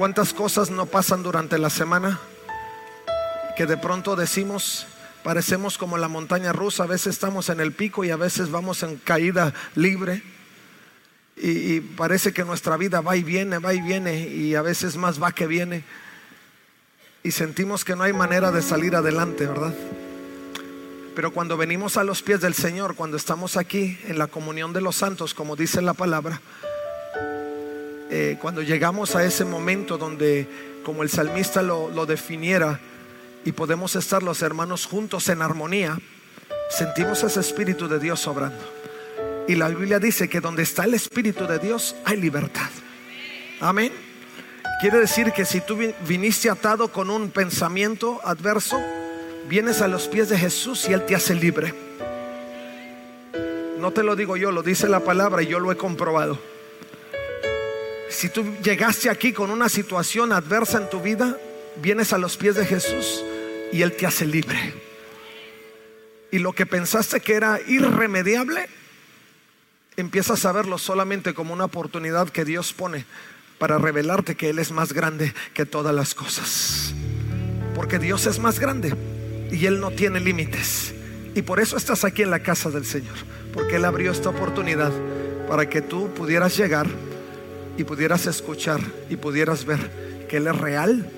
¿Cuántas cosas no pasan durante la semana? Que de pronto decimos, parecemos como la montaña rusa, a veces estamos en el pico y a veces vamos en caída libre. Y, y parece que nuestra vida va y viene, va y viene, y a veces más va que viene. Y sentimos que no hay manera de salir adelante, ¿verdad? Pero cuando venimos a los pies del Señor, cuando estamos aquí en la comunión de los santos, como dice la palabra, eh, cuando llegamos a ese momento donde, como el salmista lo, lo definiera, y podemos estar los hermanos juntos en armonía, sentimos ese Espíritu de Dios obrando. Y la Biblia dice que donde está el Espíritu de Dios hay libertad. Amén. Quiere decir que si tú viniste atado con un pensamiento adverso, vienes a los pies de Jesús y Él te hace libre. No te lo digo yo, lo dice la palabra y yo lo he comprobado. Si tú llegaste aquí con una situación adversa en tu vida, vienes a los pies de Jesús y Él te hace libre. Y lo que pensaste que era irremediable, empiezas a verlo solamente como una oportunidad que Dios pone para revelarte que Él es más grande que todas las cosas. Porque Dios es más grande y Él no tiene límites. Y por eso estás aquí en la casa del Señor. Porque Él abrió esta oportunidad para que tú pudieras llegar y pudieras escuchar y pudieras ver que Él es real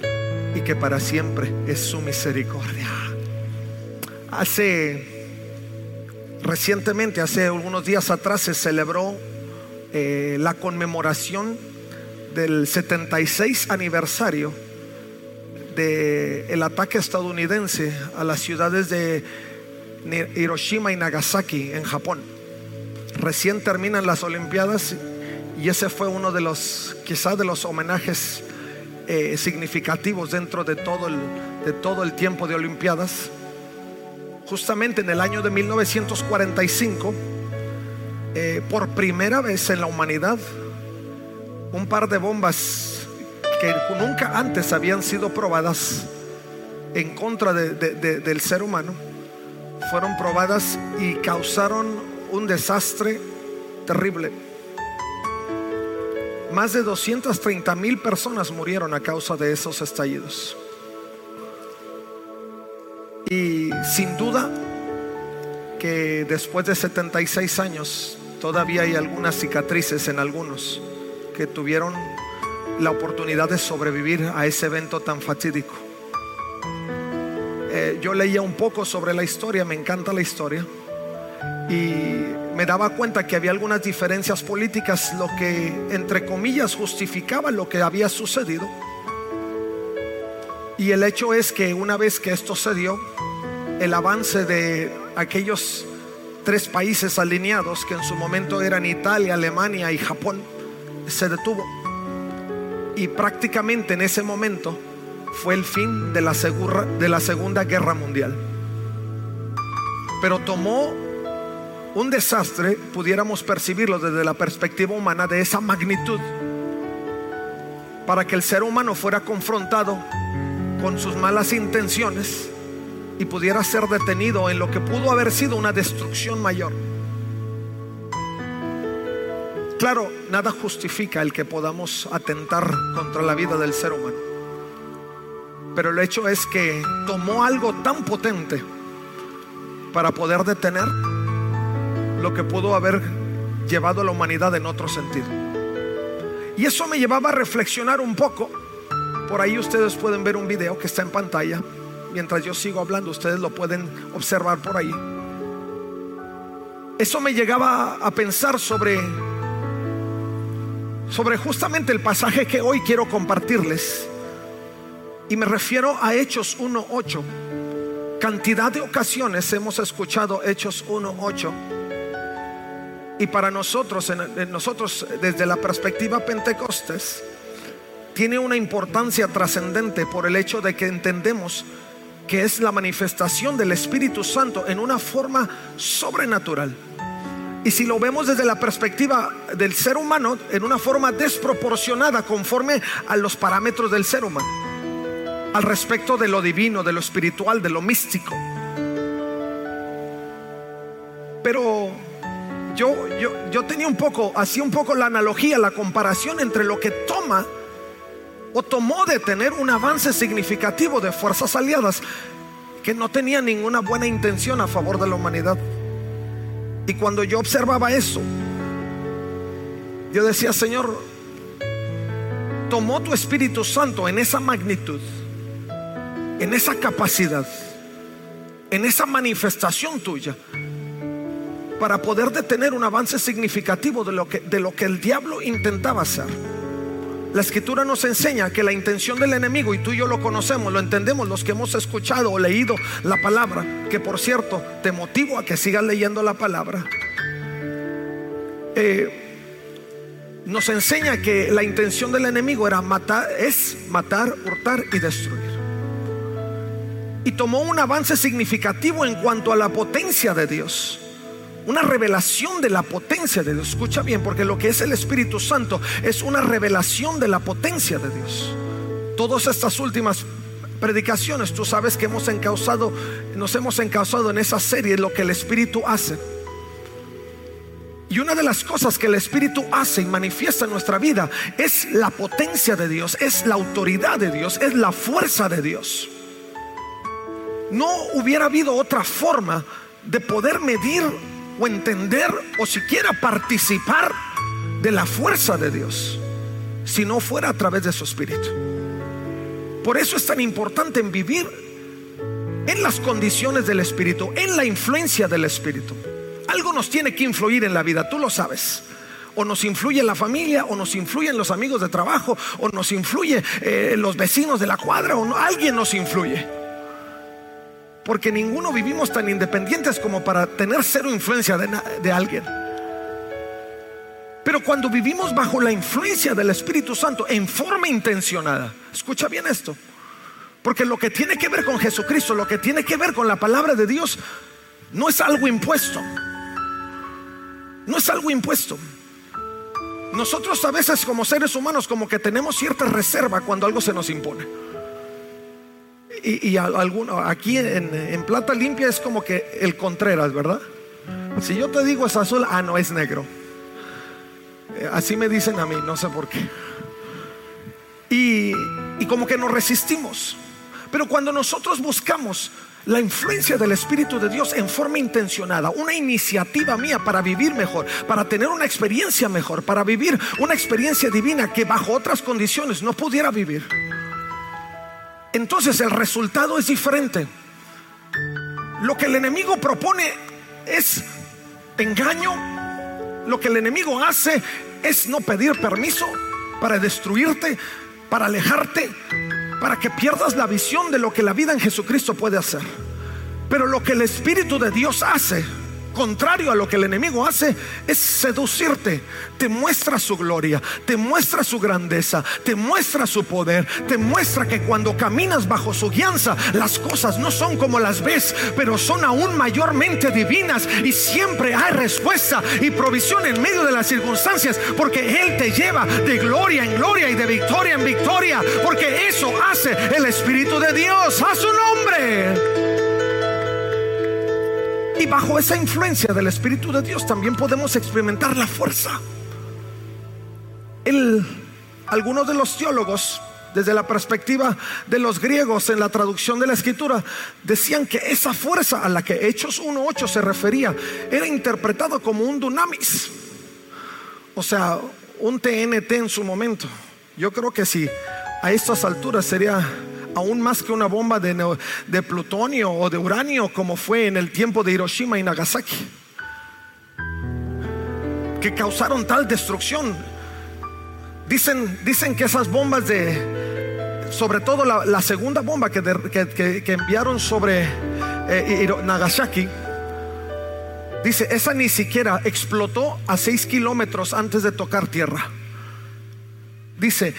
y que para siempre es su misericordia. Hace recientemente, hace algunos días atrás, se celebró eh, la conmemoración del 76 aniversario del el ataque estadounidense a las ciudades de Hiroshima y Nagasaki en Japón. Recién terminan las Olimpiadas y ese fue uno de los, quizás de los homenajes eh, significativos dentro de todo, el, de todo el tiempo de Olimpiadas. Justamente en el año de 1945, eh, por primera vez en la humanidad, un par de bombas que nunca antes habían sido probadas en contra de, de, del ser humano, fueron probadas y causaron un desastre terrible. Más de 230 mil personas murieron a causa de esos estallidos. Y sin duda que después de 76 años todavía hay algunas cicatrices en algunos que tuvieron la oportunidad de sobrevivir a ese evento tan fatídico. Eh, yo leía un poco sobre la historia, me encanta la historia, y me daba cuenta que había algunas diferencias políticas, lo que entre comillas justificaba lo que había sucedido. Y el hecho es que una vez que esto se dio, el avance de aquellos tres países alineados, que en su momento eran Italia, Alemania y Japón, se detuvo. Y prácticamente en ese momento fue el fin de la, de la Segunda Guerra Mundial. Pero tomó un desastre, pudiéramos percibirlo desde la perspectiva humana de esa magnitud, para que el ser humano fuera confrontado con sus malas intenciones y pudiera ser detenido en lo que pudo haber sido una destrucción mayor. Claro, nada justifica el que podamos atentar contra la vida del ser humano. Pero el hecho es que tomó algo tan potente para poder detener lo que pudo haber llevado a la humanidad en otro sentido. Y eso me llevaba a reflexionar un poco. Por ahí ustedes pueden ver un video que está en pantalla. Mientras yo sigo hablando, ustedes lo pueden observar por ahí. Eso me llegaba a pensar sobre sobre justamente el pasaje que hoy quiero compartirles. Y me refiero a Hechos 1:8. Cantidad de ocasiones hemos escuchado Hechos 1:8 y para nosotros, nosotros desde la perspectiva Pentecostés, tiene una importancia trascendente por el hecho de que entendemos que es la manifestación del Espíritu Santo en una forma sobrenatural. Y si lo vemos desde la perspectiva del ser humano, en una forma desproporcionada conforme a los parámetros del ser humano, al respecto de lo divino, de lo espiritual, de lo místico. Pero yo, yo, yo tenía un poco, hacía un poco la analogía, la comparación entre lo que toma o tomó de tener un avance significativo de fuerzas aliadas que no tenían ninguna buena intención a favor de la humanidad. Y cuando yo observaba eso, yo decía, Señor, tomó tu Espíritu Santo en esa magnitud, en esa capacidad, en esa manifestación tuya, para poder detener un avance significativo de lo que, el diablo intentaba hacer. La escritura nos enseña que la intención del enemigo, y tú y yo lo conocemos, lo entendemos los que hemos escuchado o leído la palabra, que por cierto te motivo a que sigas leyendo la palabra. Eh, nos enseña que la intención del enemigo era matar, es matar, hurtar y destruir. Y tomó un avance significativo en cuanto a la potencia de Dios una revelación de la potencia de Dios. Escucha bien, porque lo que es el Espíritu Santo es una revelación de la potencia de Dios. Todas estas últimas predicaciones, tú sabes que hemos encausado, nos hemos encausado en esa serie lo que el Espíritu hace. Y una de las cosas que el Espíritu hace y manifiesta en nuestra vida es la potencia de Dios, es la autoridad de Dios, es la fuerza de Dios. No hubiera habido otra forma de poder medir o entender o siquiera participar de la fuerza de Dios si no fuera a través de su espíritu. Por eso es tan importante en vivir en las condiciones del espíritu, en la influencia del espíritu. Algo nos tiene que influir en la vida, tú lo sabes. O nos influye la familia, o nos influyen los amigos de trabajo, o nos influye eh, los vecinos de la cuadra, o alguien nos influye. Porque ninguno vivimos tan independientes como para tener cero influencia de, alguien. Pero cuando vivimos bajo la influencia del Espíritu Santo en forma intencionada, escucha bien esto, porque lo que tiene que ver con Jesucristo, lo que tiene que ver con la palabra de Dios, no es algo impuesto. No es algo impuesto. Nosotros a veces como seres humanos como que tenemos cierta reserva cuando algo se nos impone y, alguno, aquí en, plata limpia es como que el Contreras, ¿verdad? Si yo te digo es azul, ah, no es negro. Eh, así me dicen a mí, no sé por qué. Y, y como que nos resistimos. Pero cuando nosotros buscamos la influencia del Espíritu de Dios en forma intencionada, una iniciativa mía para vivir mejor, para tener una experiencia mejor, para vivir una experiencia divina que bajo otras condiciones no pudiera vivir entonces el resultado es diferente. Lo que el enemigo propone es engaño. Lo que el enemigo hace es no pedir permiso para destruirte, para alejarte, para que pierdas la visión de lo que la vida en Jesucristo puede hacer. Pero lo que el Espíritu de Dios hace contrario a lo que el enemigo hace, es seducirte. Te muestra su gloria, te muestra su grandeza, te muestra su poder, te muestra que cuando caminas bajo su guianza, las cosas no son como las ves, pero son aún mayormente divinas y siempre hay respuesta y provisión en medio de las circunstancias, porque Él te lleva de gloria en gloria y de victoria en victoria, porque eso hace el Espíritu de Dios a su nombre. Y bajo esa influencia del Espíritu de Dios también podemos experimentar la fuerza. El, algunos de los teólogos, desde la perspectiva de los griegos en la traducción de la escritura, decían que esa fuerza a la que Hechos 1.8 se refería era interpretado como un dunamis. O sea, un TNT en su momento. Yo creo que si a estas alturas sería aún más que una bomba de, plutonio o de uranio como fue en el tiempo de Hiroshima y Nagasaki, que causaron tal destrucción. Dicen, dicen que esas bombas de, sobre todo la, segunda bomba que, que, enviaron sobre eh, Nagasaki, dice, esa ni siquiera explotó a 6 kilómetros antes de tocar tierra. Dice,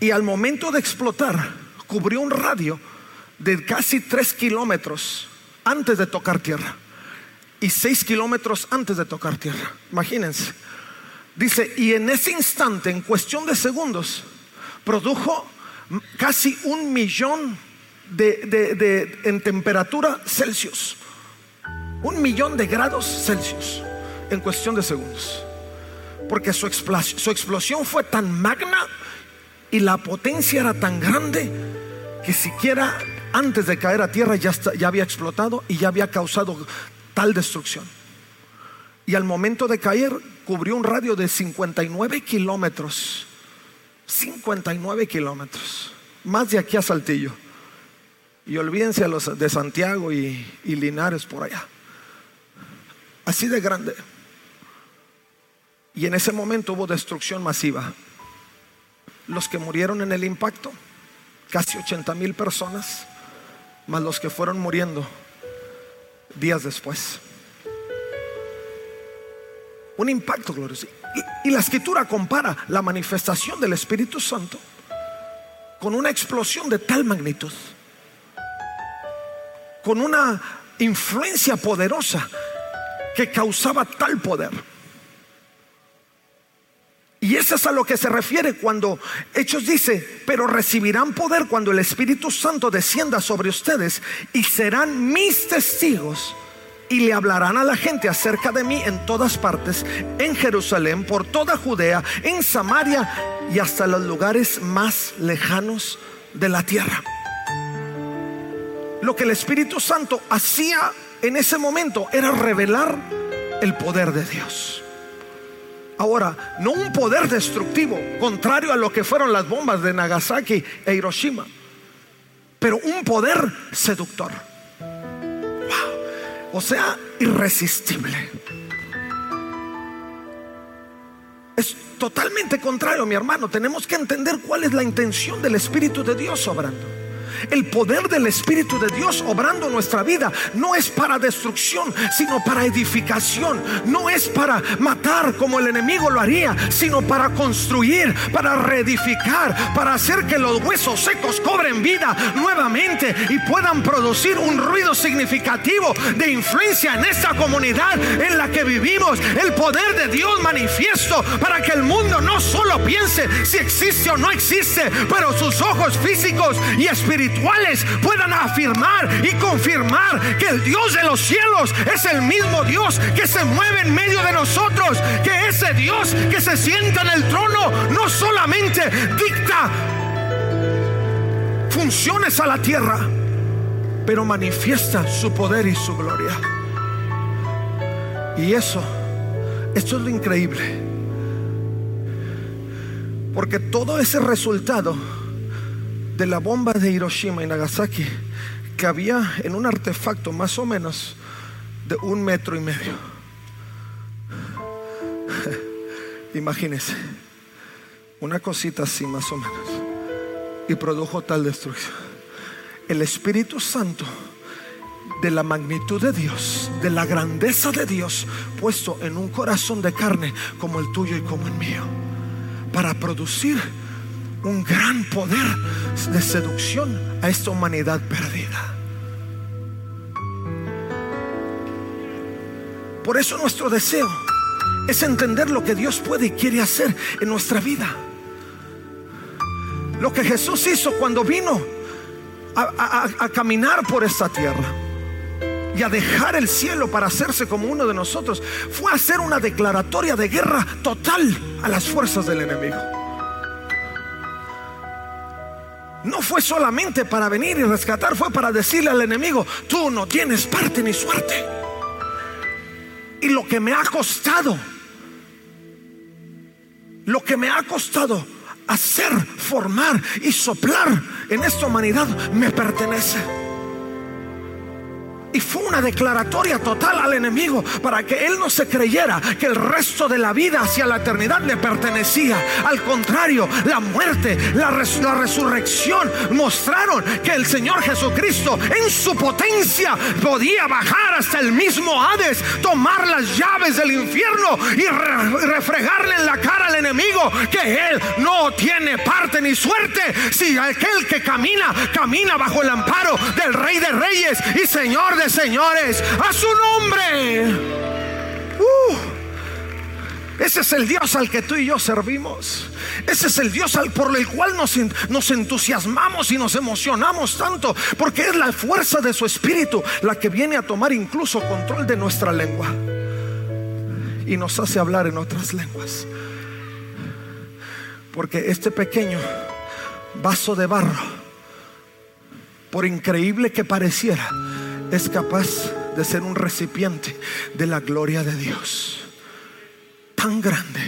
Y al momento de explotar, cubrió un radio de casi tres kilómetros antes de tocar tierra y seis kilómetros antes de tocar tierra. Imagínense. Dice, y en ese instante, en cuestión de segundos, produjo casi un millón de, en temperatura Celsius. Un millón de grados Celsius en cuestión de segundos. Porque su su explosión fue tan magna y la potencia era tan grande que siquiera antes de caer a tierra ya, ya había explotado y ya había causado tal destrucción. Y al momento de caer cubrió un radio de 59 kilómetros. 59 kilómetros. Más de aquí a Saltillo. Y olvídense a los de Santiago y, y Linares por allá. Así de grande. Y en ese momento hubo destrucción masiva. Los que murieron en el impacto, casi 80 mil personas, más los que fueron muriendo días después. Un impacto glorioso. Y, y, la escritura compara la manifestación del Espíritu Santo con una explosión de tal magnitud, con una influencia poderosa que causaba tal poder. Y eso es a lo que se refiere cuando Hechos dice, pero recibirán poder cuando el Espíritu Santo descienda sobre ustedes y serán mis testigos y le hablarán a la gente acerca de mí en todas partes, en Jerusalén, por toda Judea, en Samaria y hasta los lugares más lejanos de la tierra. Lo que el Espíritu Santo hacía en ese momento era revelar el poder de Dios. Ahora, no un poder destructivo, contrario a lo que fueron las bombas de Nagasaki e Hiroshima, pero un poder seductor. O sea, irresistible. Es totalmente contrario, mi hermano. Tenemos que entender cuál es la intención del Espíritu de Dios obrando. El poder del Espíritu de Dios obrando nuestra vida no es para destrucción, sino para edificación. No es para matar como el enemigo lo haría, sino para construir, para reedificar, para hacer que los huesos secos cobren vida nuevamente y puedan producir un ruido significativo de influencia en esta comunidad en la que vivimos. El poder de Dios manifiesto para que el mundo no solo piense si existe o no existe, pero sus ojos físicos y espirituales puedan afirmar y confirmar que el Dios de los cielos es el mismo Dios que se mueve en medio de nosotros, que ese Dios que se sienta en el trono no solamente dicta funciones a la tierra, pero manifiesta su poder y su gloria. Y eso, esto es lo increíble. Porque todo ese resultado de la bomba de Hiroshima y Nagasaki que había en un artefacto más o menos de un metro y medio. Imagínense, una cosita así más o menos. Y produjo tal destrucción. El Espíritu Santo de la magnitud de Dios, de la grandeza de Dios, puesto en un corazón de carne como el tuyo y como el mío, para producir un gran poder de seducción a esta humanidad perdida. Por eso nuestro deseo es entender lo que Dios puede y quiere hacer en nuestra vida. Lo que Jesús hizo cuando vino a, caminar por esta tierra y a dejar el cielo para hacerse como uno de nosotros fue hacer una declaratoria de guerra total a las fuerzas del enemigo. No fue solamente para venir y rescatar, fue para decirle al enemigo, tú no tienes parte ni suerte. Y lo que me ha costado, lo que me ha costado hacer, formar y soplar en esta humanidad me pertenece. Y fue una declaratoria total al enemigo para que él no se creyera que el resto de la vida hacia la eternidad le pertenecía. Al contrario, la muerte, la, la resurrección mostraron que el Señor Jesucristo en su potencia podía bajar hasta el mismo Hades, tomar las llaves del infierno y refregarle en la cara al enemigo que él no tiene parte ni suerte si aquel que camina, camina bajo el amparo del Rey de Reyes y Señor de señores, a su nombre. Uh, ese es el Dios al que tú y yo servimos. Ese es el Dios al, por el cual nos, nos entusiasmamos y nos emocionamos tanto. Porque es la fuerza de su espíritu la que viene a tomar incluso control de nuestra lengua. Y nos hace hablar en otras lenguas. Porque este pequeño vaso de barro, por increíble que pareciera, es capaz de ser un recipiente de la gloria de Dios. Tan grande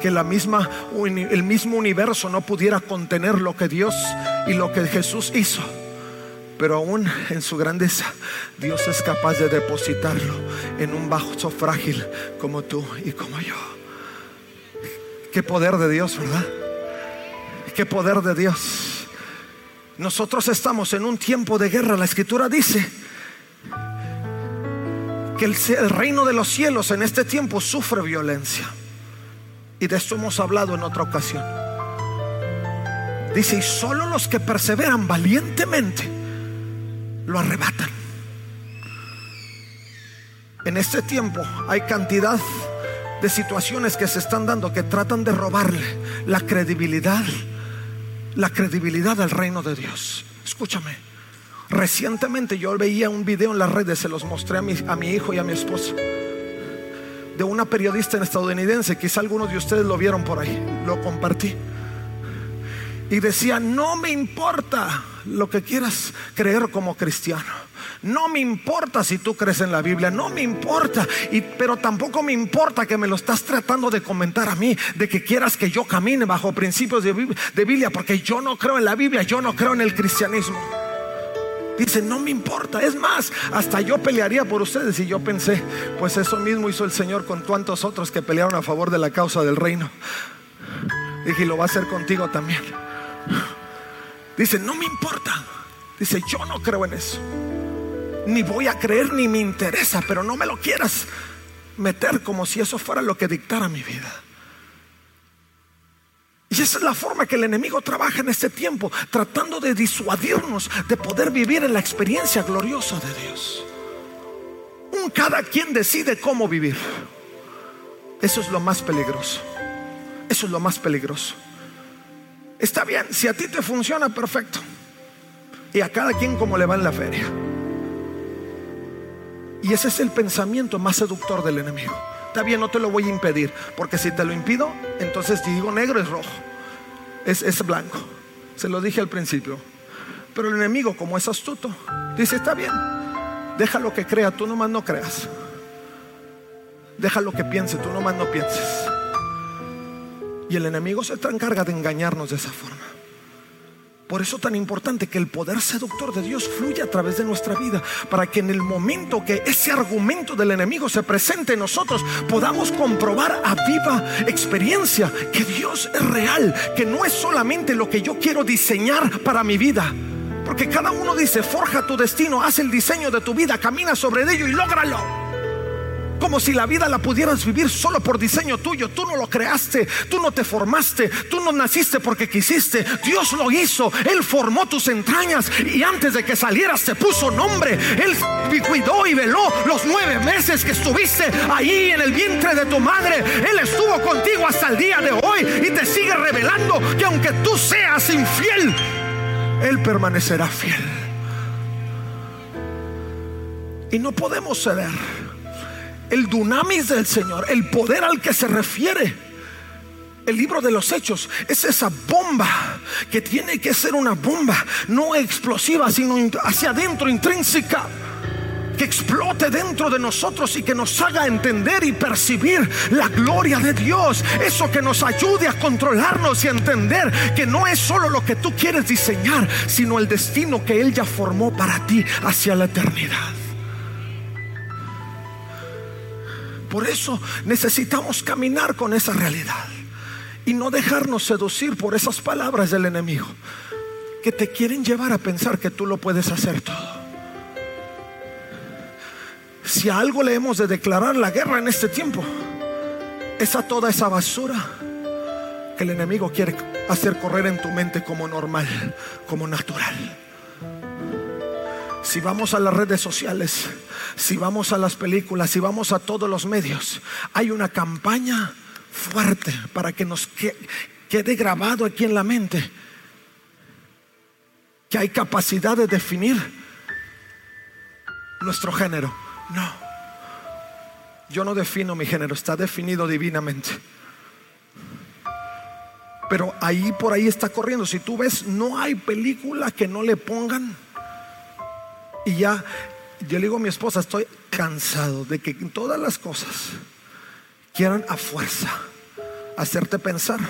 que la misma, el mismo universo no pudiera contener lo que Dios y lo que Jesús hizo. Pero aún en su grandeza, Dios es capaz de depositarlo en un vaso frágil como tú y como yo. Qué poder de Dios, ¿verdad? Qué poder de Dios. Nosotros estamos en un tiempo de guerra. La escritura dice que el, reino de los cielos en este tiempo sufre violencia. Y de esto hemos hablado en otra ocasión. Dice, y solo los que perseveran valientemente lo arrebatan. En este tiempo hay cantidad de situaciones que se están dando que tratan de robarle la credibilidad la credibilidad del reino de Dios. Escúchame. Recientemente yo veía un video en las redes, se los mostré a mi, hijo y a mi esposa, de una periodista estadounidense, quizá algunos de ustedes lo vieron por ahí, lo compartí. Y decía, no me importa lo que quieras creer como cristiano. No me importa si tú crees en la Biblia, no me importa. Pero tampoco me importa que me lo estás tratando de comentar a mí, de que quieras que yo camine bajo principios de, de Biblia, porque yo no creo en la Biblia, yo no creo en el cristianismo. Dice, no me importa. Es más, hasta yo pelearía por ustedes. Y yo pensé, pues eso mismo hizo el Señor con tantos otros que pelearon a favor de la causa del reino. Dije, y lo va a hacer contigo también. Dice, no me importa. Dice, yo no creo en eso ni voy a creer ni me interesa, pero no me lo quieras meter como si eso fuera lo que dictara mi vida. Y esa es la forma que el enemigo trabaja en este tiempo, tratando de disuadirnos de poder vivir en la experiencia gloriosa de Dios. Un cada quien decide cómo vivir. Eso es lo más peligroso. Eso es lo más peligroso. Está bien, si a ti te funciona, perfecto. Y a cada quien como le va en la feria. Y ese es el pensamiento más seductor del enemigo. Está bien, no te lo voy a impedir, porque si te lo impido, entonces digo negro es rojo, es, es blanco. Se lo dije al principio. Pero el enemigo, como es astuto, dice, está bien, deja lo que crea, tú nomás no creas. Deja lo que piense, tú nomás no pienses. Y el enemigo se encarga de engañarnos de esa forma. Por eso tan importante que el poder seductor de Dios fluya a través de nuestra vida, para que en el momento que ese argumento del enemigo se presente en nosotros, podamos comprobar a viva experiencia que Dios es real, que no es solamente lo que yo quiero diseñar para mi vida. Porque cada uno dice, forja tu destino, haz el diseño de tu vida, camina sobre ello y lógralo como si la vida la pudieras vivir solo por diseño tuyo. Tú no lo creaste, tú no te formaste, tú no naciste porque quisiste. Dios lo hizo, Él formó tus entrañas y antes de que salieras te puso nombre. Él cuidó y veló los nueve meses que estuviste ahí en el vientre de tu madre. Él estuvo contigo hasta el día de hoy y te sigue revelando que aunque tú seas infiel, Él permanecerá fiel. Y no podemos ceder el dunamis del Señor, el poder al que se refiere el libro de los hechos es esa bomba que tiene que ser una bomba no explosiva, sino hacia adentro, intrínseca. que explote dentro de nosotros y que nos haga entender y percibir la gloria de Dios. Eso que nos ayude a controlarnos y a entender que no es solo lo que tú quieres diseñar, sino el destino que Él ya formó para ti hacia la eternidad. Por eso necesitamos caminar con esa realidad y no dejarnos seducir por esas palabras del enemigo que te quieren llevar a pensar que tú lo puedes hacer todo. Si a algo le hemos de declarar la guerra en este tiempo, es a toda esa basura que el enemigo quiere hacer correr en tu mente como normal, como natural. Si vamos a las redes sociales, si vamos a las películas, si vamos a todos los medios, hay una campaña fuerte para que nos quede grabado aquí en la mente que hay capacidad de definir nuestro género. No, yo no defino mi género, está definido divinamente. Pero ahí por ahí está corriendo. Si tú ves, no hay película que no le pongan. Y ya, yo le digo a mi esposa, estoy cansado de que todas las cosas quieran a fuerza hacerte pensar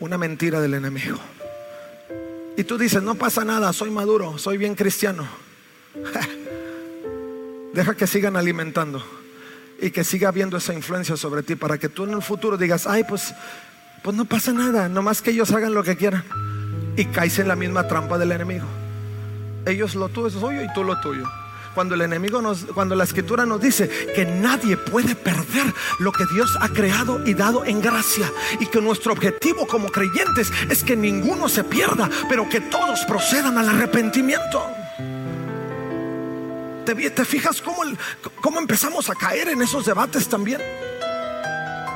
una mentira del enemigo. Y tú dices, no pasa nada, soy maduro, soy bien cristiano. Deja que sigan alimentando y que siga habiendo esa influencia sobre ti para que tú en el futuro digas, ay, pues, pues no pasa nada, nomás que ellos hagan lo que quieran. Y caes en la misma trampa del enemigo. Ellos lo tuyo es suyo y tú lo tuyo cuando el enemigo nos, cuando la escritura nos dice que nadie puede perder lo que Dios ha creado y dado en gracia y que nuestro objetivo como creyentes es que ninguno se pierda, pero que todos procedan al arrepentimiento. ¿Te, te fijas cómo, cómo empezamos a caer en esos debates también?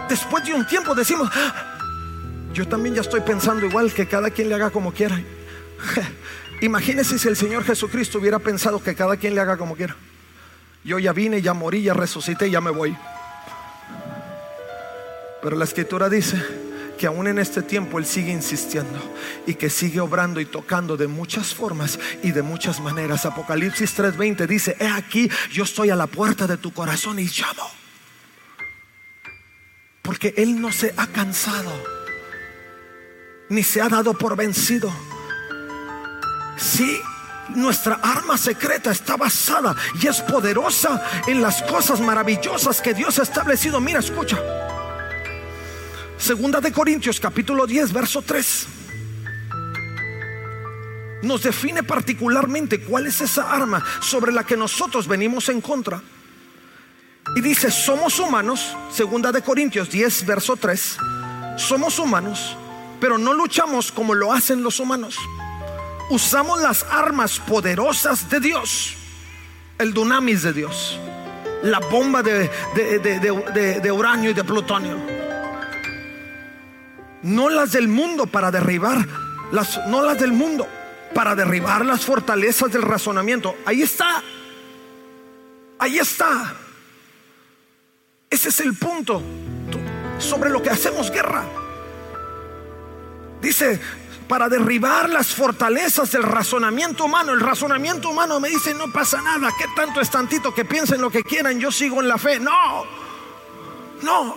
Después de un tiempo decimos, ah, yo también ya estoy pensando igual que cada quien le haga como quiera. Imagínese si el Señor Jesucristo hubiera pensado que cada quien le haga como quiera. Yo ya vine, ya morí, ya resucité, ya me voy. Pero la escritura dice que aún en este tiempo Él sigue insistiendo y que sigue obrando y tocando de muchas formas y de muchas maneras. Apocalipsis 3:20 dice, he aquí, yo estoy a la puerta de tu corazón y llamo. Porque Él no se ha cansado, ni se ha dado por vencido si nuestra arma secreta está basada y es poderosa en las cosas maravillosas que Dios ha establecido. Mira, escucha. Segunda de Corintios capítulo 10, verso 3. Nos define particularmente cuál es esa arma sobre la que nosotros venimos en contra. Y dice, somos humanos, segunda de Corintios 10, verso 3. Somos humanos, pero no luchamos como lo hacen los humanos usamos las armas poderosas de Dios, el dunamis de Dios, la bomba de, de, uranio y de plutonio. No las del mundo para derribar, las, no las del mundo para derribar las fortalezas del razonamiento. Ahí está, ahí está. Ese es el punto sobre lo que hacemos guerra. Dice, para derribar las fortalezas del razonamiento humano. El razonamiento humano me dice, no pasa nada, ¿qué tanto es tantito que piensen lo que quieran? Yo sigo en la fe. No, no.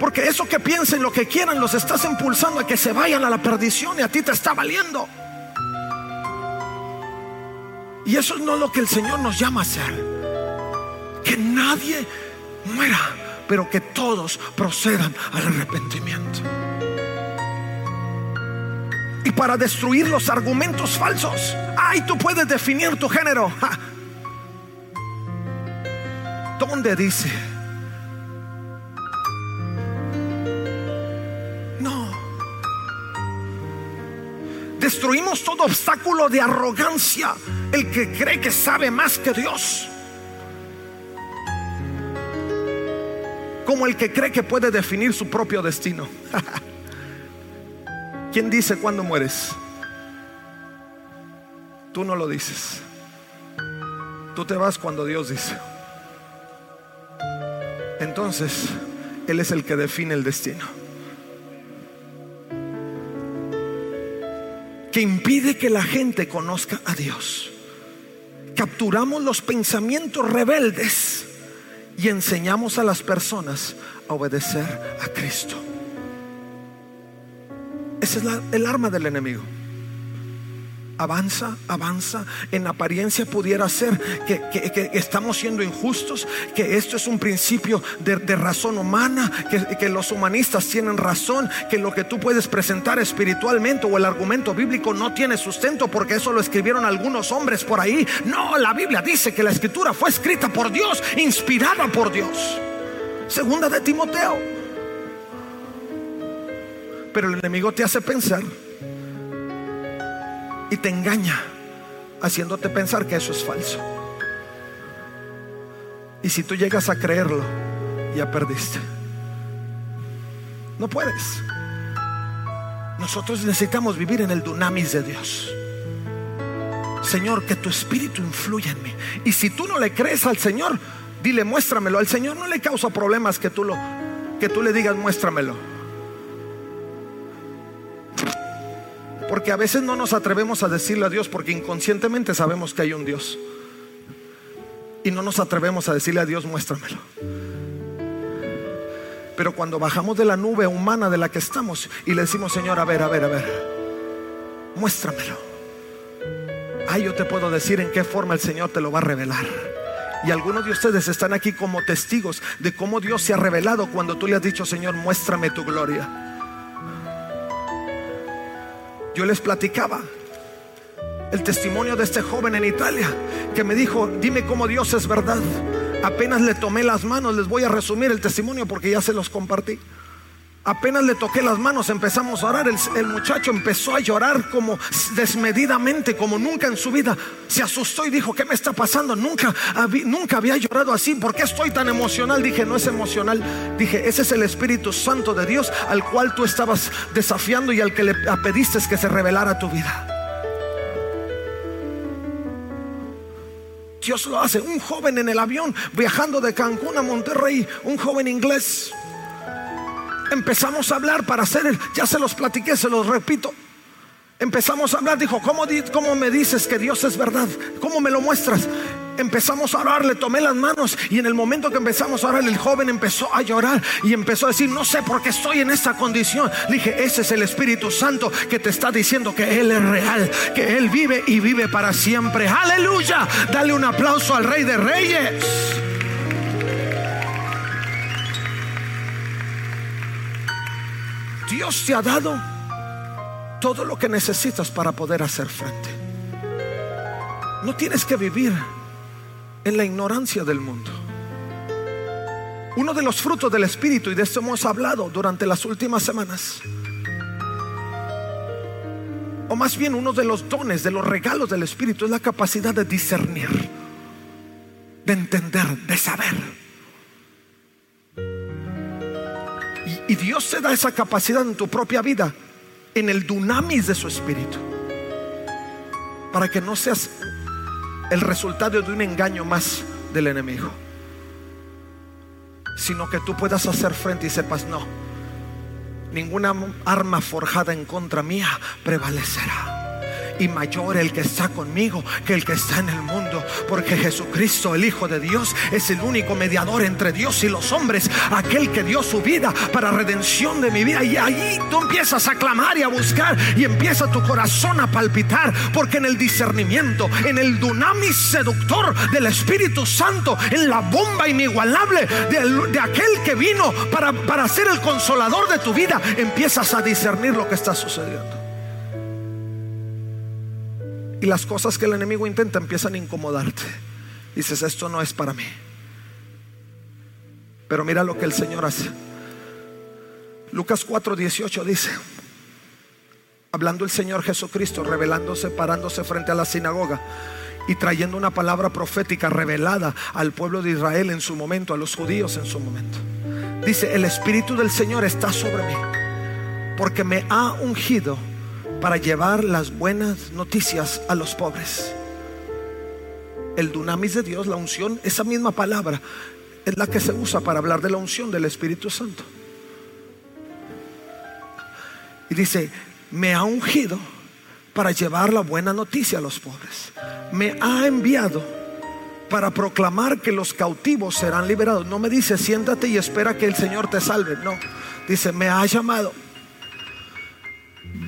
Porque eso que piensen lo que quieran los estás impulsando a que se vayan a la perdición y a ti te está valiendo. Y eso no es lo que el Señor nos llama a hacer. Que nadie muera, pero que todos procedan al arrepentimiento para destruir los argumentos falsos. Ay, tú puedes definir tu género. ¿Dónde dice? No. Destruimos todo obstáculo de arrogancia. El que cree que sabe más que Dios. Como el que cree que puede definir su propio destino. ¿Quién dice cuándo mueres? Tú no lo dices. Tú te vas cuando Dios dice. Entonces, Él es el que define el destino. Que impide que la gente conozca a Dios. capturamos los pensamientos rebeldes y enseñamos a las personas a obedecer a Cristo. Ese es el arma del enemigo avanza, avanza. En apariencia pudiera ser que, estamos siendo injustos, que esto es un principio de, razón humana, que, los humanistas tienen razón, que lo que tú puedes presentar espiritualmente o el argumento bíblico no tiene sustento porque eso lo escribieron algunos hombres por ahí. No, la Biblia dice que la escritura fue escrita por Dios, inspirada por Dios. Segunda de Timoteo. Pero el enemigo te hace pensar y te engaña haciéndote pensar que eso es falso. Y si tú llegas a creerlo, ya perdiste. No puedes. Nosotros necesitamos vivir en el dunamis de Dios. Señor, que tu espíritu influya en mí. Y si tú no le crees al Señor, dile, muéstramelo. Al Señor no le causa problemas que tú lo que tú le digas, muéstramelo. Porque a veces no nos atrevemos a decirle a Dios porque inconscientemente sabemos que hay un Dios. Y no nos atrevemos a decirle a Dios, muéstramelo. Pero cuando bajamos de la nube humana de la que estamos y le decimos, Señor, a ver, a ver, a ver, muéstramelo. Ay, yo te puedo decir en qué forma el Señor te lo va a revelar. Y algunos de ustedes están aquí como testigos de cómo Dios se ha revelado cuando tú le has dicho, Señor, muéstrame tu gloria. Yo les platicaba el testimonio de este joven en Italia que me dijo, dime cómo Dios es verdad. Apenas le tomé las manos, les voy a resumir el testimonio porque ya se los compartí. Apenas le toqué las manos, empezamos a orar. El, muchacho empezó a llorar como desmedidamente, como nunca en su vida. Se asustó y dijo, ¿qué me está pasando? Nunca, nunca había llorado así. ¿Por qué estoy tan emocional? Dije, no es emocional. Dije, ese es el Espíritu Santo de Dios al cual tú estabas desafiando y al que le pediste que se revelara tu vida. Dios lo hace. Un joven en el avión viajando de Cancún a Monterrey, un joven inglés empezamos a hablar para hacer el, ya se los platiqué, se los repito. Empezamos a hablar, dijo, ¿cómo, ¿cómo me dices que Dios es verdad? ¿Cómo me lo muestras? Empezamos a orar, le tomé las manos y en el momento que empezamos a orar, el joven empezó a llorar y empezó a decir, no sé por qué estoy en esta condición. Dije, ese es el Espíritu Santo que te está diciendo que Él es real, que Él vive y vive para siempre. Aleluya. Dale un aplauso al Rey de Reyes. Dios te ha dado todo lo que necesitas para poder hacer frente. No tienes que vivir en la ignorancia del mundo. Uno de los frutos del Espíritu, y de esto hemos hablado durante las últimas semanas, o más bien uno de los dones, de los regalos del Espíritu, es la capacidad de discernir, de entender, de saber. Y Dios te da esa capacidad en tu propia vida, en el dunamis de su espíritu, para que no seas el resultado de un engaño más del enemigo, sino que tú puedas hacer frente y sepas, no, ninguna arma forjada en contra mía prevalecerá y mayor el que está conmigo que el que está en el mundo. Porque Jesucristo, el Hijo de Dios, es el único mediador entre Dios y los hombres. Aquel que dio su vida para redención de mi vida. Y ahí tú empiezas a clamar y a buscar y empieza tu corazón a palpitar. Porque en el discernimiento, en el dunamis seductor del Espíritu Santo, en la bomba inigualable de, de aquel que vino para, para ser el consolador de tu vida, empiezas a discernir lo que está sucediendo. Y las cosas que el enemigo intenta empiezan a incomodarte. Dices, esto no es para mí. Pero mira lo que el Señor hace. Lucas 4:18 dice, hablando el Señor Jesucristo, revelándose, parándose frente a la sinagoga y trayendo una palabra profética revelada al pueblo de Israel en su momento, a los judíos en su momento. Dice, el Espíritu del Señor está sobre mí, porque me ha ungido para llevar las buenas noticias a los pobres. El dunamis de Dios, la unción, esa misma palabra es la que se usa para hablar de la unción del Espíritu Santo. Y dice, me ha ungido para llevar la buena noticia a los pobres. Me ha enviado para proclamar que los cautivos serán liberados. No me dice, siéntate y espera que el Señor te salve. No, dice, me ha llamado.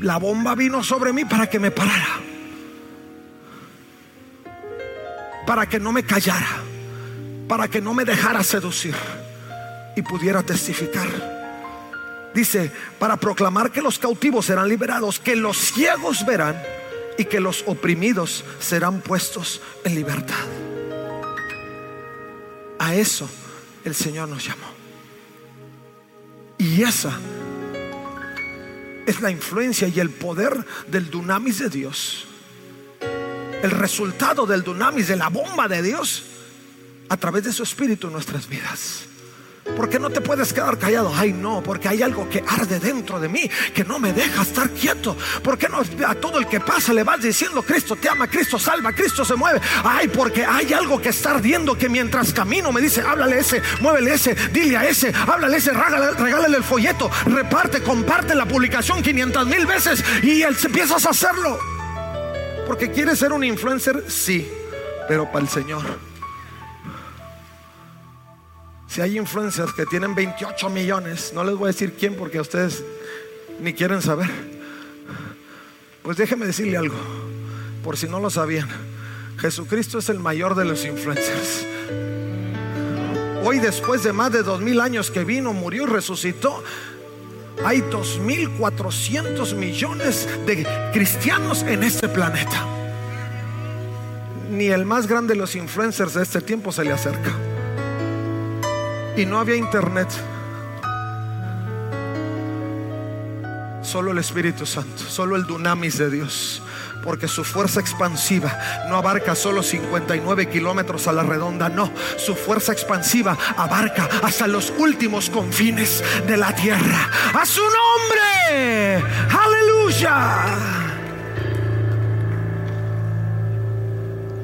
La bomba vino sobre mí para que me parara. Para que no me callara. Para que no me dejara seducir y pudiera testificar. Dice, para proclamar que los cautivos serán liberados, que los ciegos verán y que los oprimidos serán puestos en libertad. A eso el Señor nos llamó. Y esa es la influencia y el poder del dunamis de Dios. El resultado del dunamis, de la bomba de Dios, a través de su espíritu en nuestras vidas. ¿Por qué no te puedes quedar callado? Ay, no, porque hay algo que arde dentro de mí que no me deja estar quieto. ¿Por qué no a todo el que pasa le vas diciendo Cristo te ama, Cristo salva, Cristo se mueve? Ay, porque hay algo que está ardiendo que mientras camino me dice, háblale ese, muévele ese, dile a ese, háblale ese, regálale, el folleto, reparte, comparte la publicación 500 mil veces y él empiezas a hacerlo. Porque quieres ser un influencer, sí, pero para el Señor. Si hay influencers que tienen 28 millones, no les voy a decir quién porque ustedes ni quieren saber. Pues déjeme decirle algo, por si no lo sabían. Jesucristo es el mayor de los influencers. Hoy después de más de dos mil años que vino, murió y resucitó, hay 2.400 millones de cristianos en este planeta. Ni el más grande de los influencers de este tiempo se le acerca. Y no había internet. Solo el Espíritu Santo, solo el dunamis de Dios. Porque su fuerza expansiva no abarca solo 59 kilómetros a la redonda, no. Su fuerza expansiva abarca hasta los últimos confines de la tierra. A su nombre. Aleluya.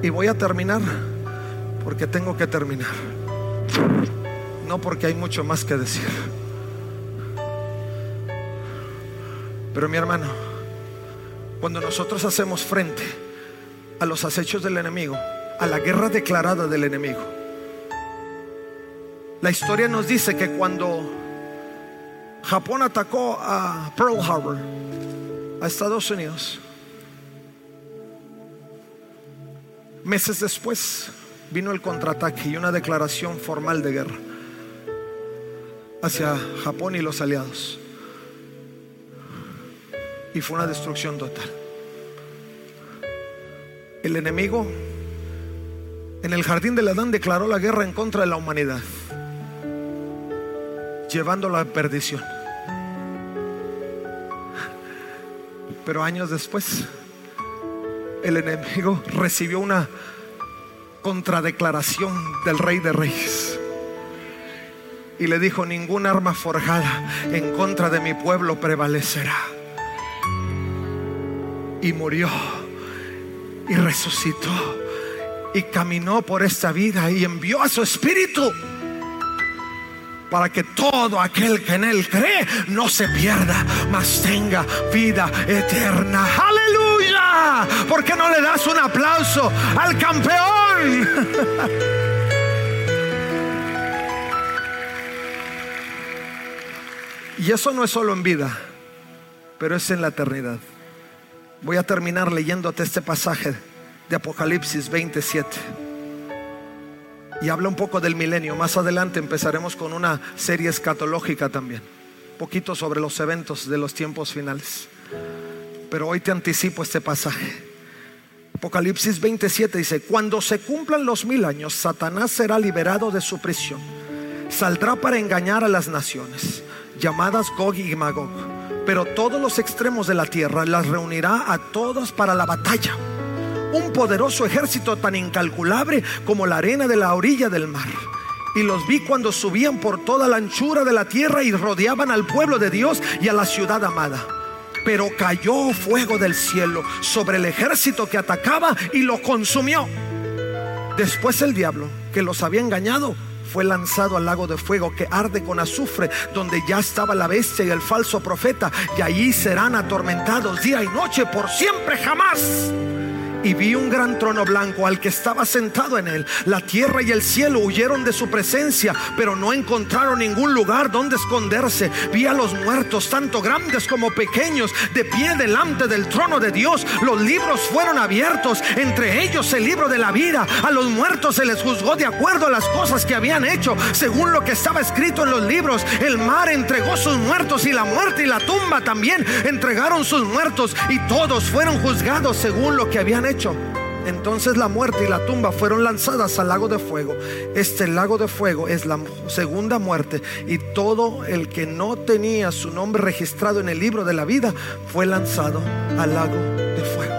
Y voy a terminar porque tengo que terminar no porque hay mucho más que decir. Pero mi hermano, cuando nosotros hacemos frente a los acechos del enemigo, a la guerra declarada del enemigo, la historia nos dice que cuando Japón atacó a Pearl Harbor, a Estados Unidos, meses después vino el contraataque y una declaración formal de guerra hacia Japón y los aliados. Y fue una destrucción total. El enemigo en el jardín del Adán declaró la guerra en contra de la humanidad, llevándola a perdición. Pero años después, el enemigo recibió una contradeclaración del rey de reyes y le dijo, ningún arma forjada en contra de mi pueblo prevalecerá. Y murió y resucitó y caminó por esta vida y envió a su espíritu para que todo aquel que en él cree no se pierda, mas tenga vida eterna. Aleluya. ¿Por qué no le das un aplauso al campeón? Y eso no es solo en vida, pero es en la eternidad. Voy a terminar leyéndote este pasaje de Apocalipsis 27. Y habla un poco del milenio. Más adelante empezaremos con una serie escatológica también. Poquito sobre los eventos de los tiempos finales. Pero hoy te anticipo este pasaje. Apocalipsis 27 dice, cuando se cumplan los mil años, Satanás será liberado de su prisión. Saldrá para engañar a las naciones llamadas Gog y Magog. Pero todos los extremos de la tierra las reunirá a todos para la batalla. Un poderoso ejército tan incalculable como la arena de la orilla del mar. Y los vi cuando subían por toda la anchura de la tierra y rodeaban al pueblo de Dios y a la ciudad amada. Pero cayó fuego del cielo sobre el ejército que atacaba y lo consumió. Después el diablo, que los había engañado, fue lanzado al lago de fuego que arde con azufre, donde ya estaba la bestia y el falso profeta, y allí serán atormentados día y noche por siempre jamás y vi un gran trono blanco al que estaba sentado en él. La tierra y el cielo huyeron de su presencia, pero no encontraron ningún lugar donde esconderse. Vi a los muertos, tanto grandes como pequeños, de pie delante del trono de Dios. Los libros fueron abiertos, entre ellos el libro de la vida. A los muertos se les juzgó de acuerdo a las cosas que habían hecho, según lo que estaba escrito en los libros. El mar entregó sus muertos y la muerte y la tumba también entregaron sus muertos y todos fueron juzgados según lo que habían hecho hecho. Entonces la muerte y la tumba fueron lanzadas al lago de fuego. Este lago de fuego es la segunda muerte y todo el que no tenía su nombre registrado en el libro de la vida fue lanzado al lago de fuego.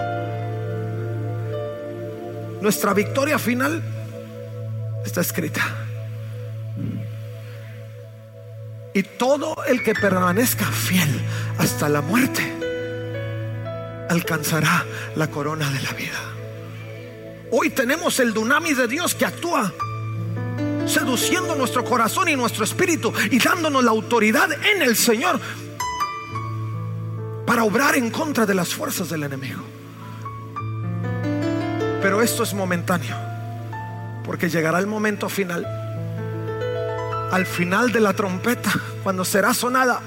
Nuestra victoria final está escrita. Y todo el que permanezca fiel hasta la muerte alcanzará la corona de la vida. Hoy tenemos el dunamis de Dios que actúa seduciendo nuestro corazón y nuestro espíritu y dándonos la autoridad en el Señor para obrar en contra de las fuerzas del enemigo. Pero esto es momentáneo, porque llegará el momento final, al final de la trompeta, cuando será sonada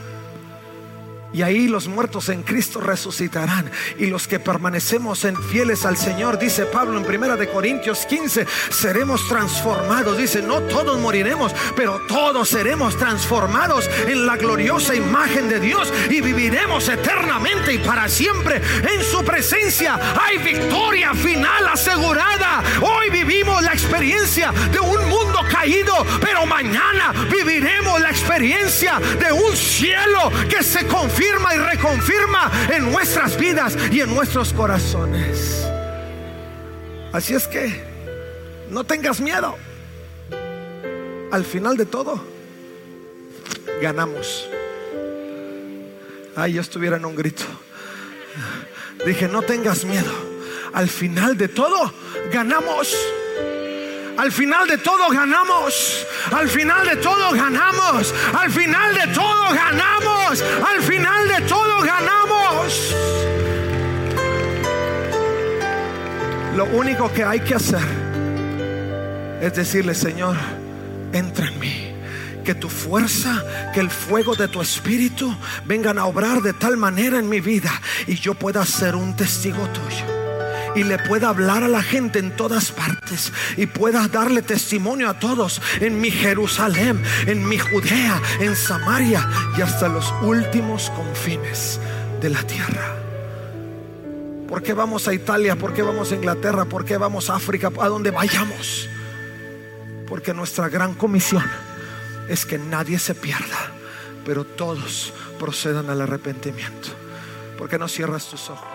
y ahí los muertos en Cristo resucitarán. Y los que permanecemos fieles al Señor, dice Pablo en primera de Corintios 15, seremos transformados. Dice, no todos moriremos, pero todos seremos transformados en la gloriosa imagen de Dios y viviremos eternamente y para siempre en su presencia. Hay victoria final asegurada. Hoy vivimos la experiencia de un mundo caído, pero mañana viviremos la experiencia de un cielo que se confía y reconfirma en nuestras vidas y en nuestros corazones. Así es que no tengas miedo. Al final de todo, ganamos. Ay, yo estuviera en un grito. Dije, no tengas miedo. Al final de todo, ganamos. Al final de todo ganamos. Al final de todo ganamos. Al final de todo ganamos. Al final de todo ganamos. Lo único que hay que hacer es decirle, Señor, entra en mí. Que tu fuerza, que el fuego de tu espíritu vengan a obrar de tal manera en mi vida y yo pueda ser un testigo tuyo y le pueda hablar a la gente en todas partes y pueda darle testimonio a todos en mi Jerusalén, en mi Judea, en Samaria y hasta los últimos confines de la tierra. ¿Por qué vamos a Italia? ¿Por qué vamos a Inglaterra? ¿Por qué vamos a África? ¿A donde vayamos? Porque nuestra gran comisión es que nadie se pierda, pero todos procedan al arrepentimiento. ¿Por qué no cierras tus ojos?